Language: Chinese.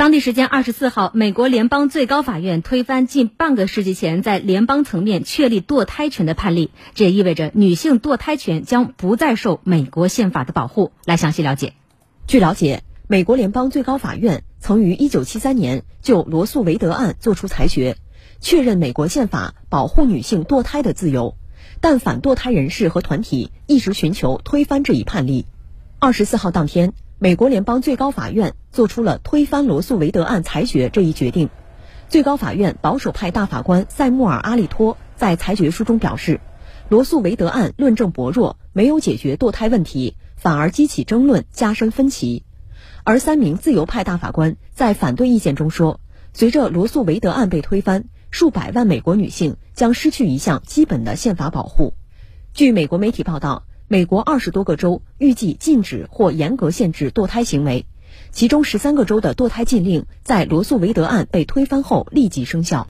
当地时间二十四号，美国联邦最高法院推翻近半个世纪前在联邦层面确立堕胎权的判例，这也意味着女性堕胎权将不再受美国宪法的保护。来详细了解。据了解，美国联邦最高法院曾于一九七三年就罗素韦德案作出裁决，确认美国宪法保护女性堕胎的自由，但反堕胎人士和团体一直寻求推翻这一判例。二十四号当天。美国联邦最高法院作出了推翻罗素韦德案裁决这一决定。最高法院保守派大法官塞穆尔阿利托在裁决书中表示，罗素韦德案论证薄弱，没有解决堕胎问题，反而激起争论，加深分歧。而三名自由派大法官在反对意见中说，随着罗素韦德案被推翻，数百万美国女性将失去一项基本的宪法保护。据美国媒体报道。美国二十多个州预计禁止或严格限制堕胎行为，其中十三个州的堕胎禁令在罗素韦德案被推翻后立即生效。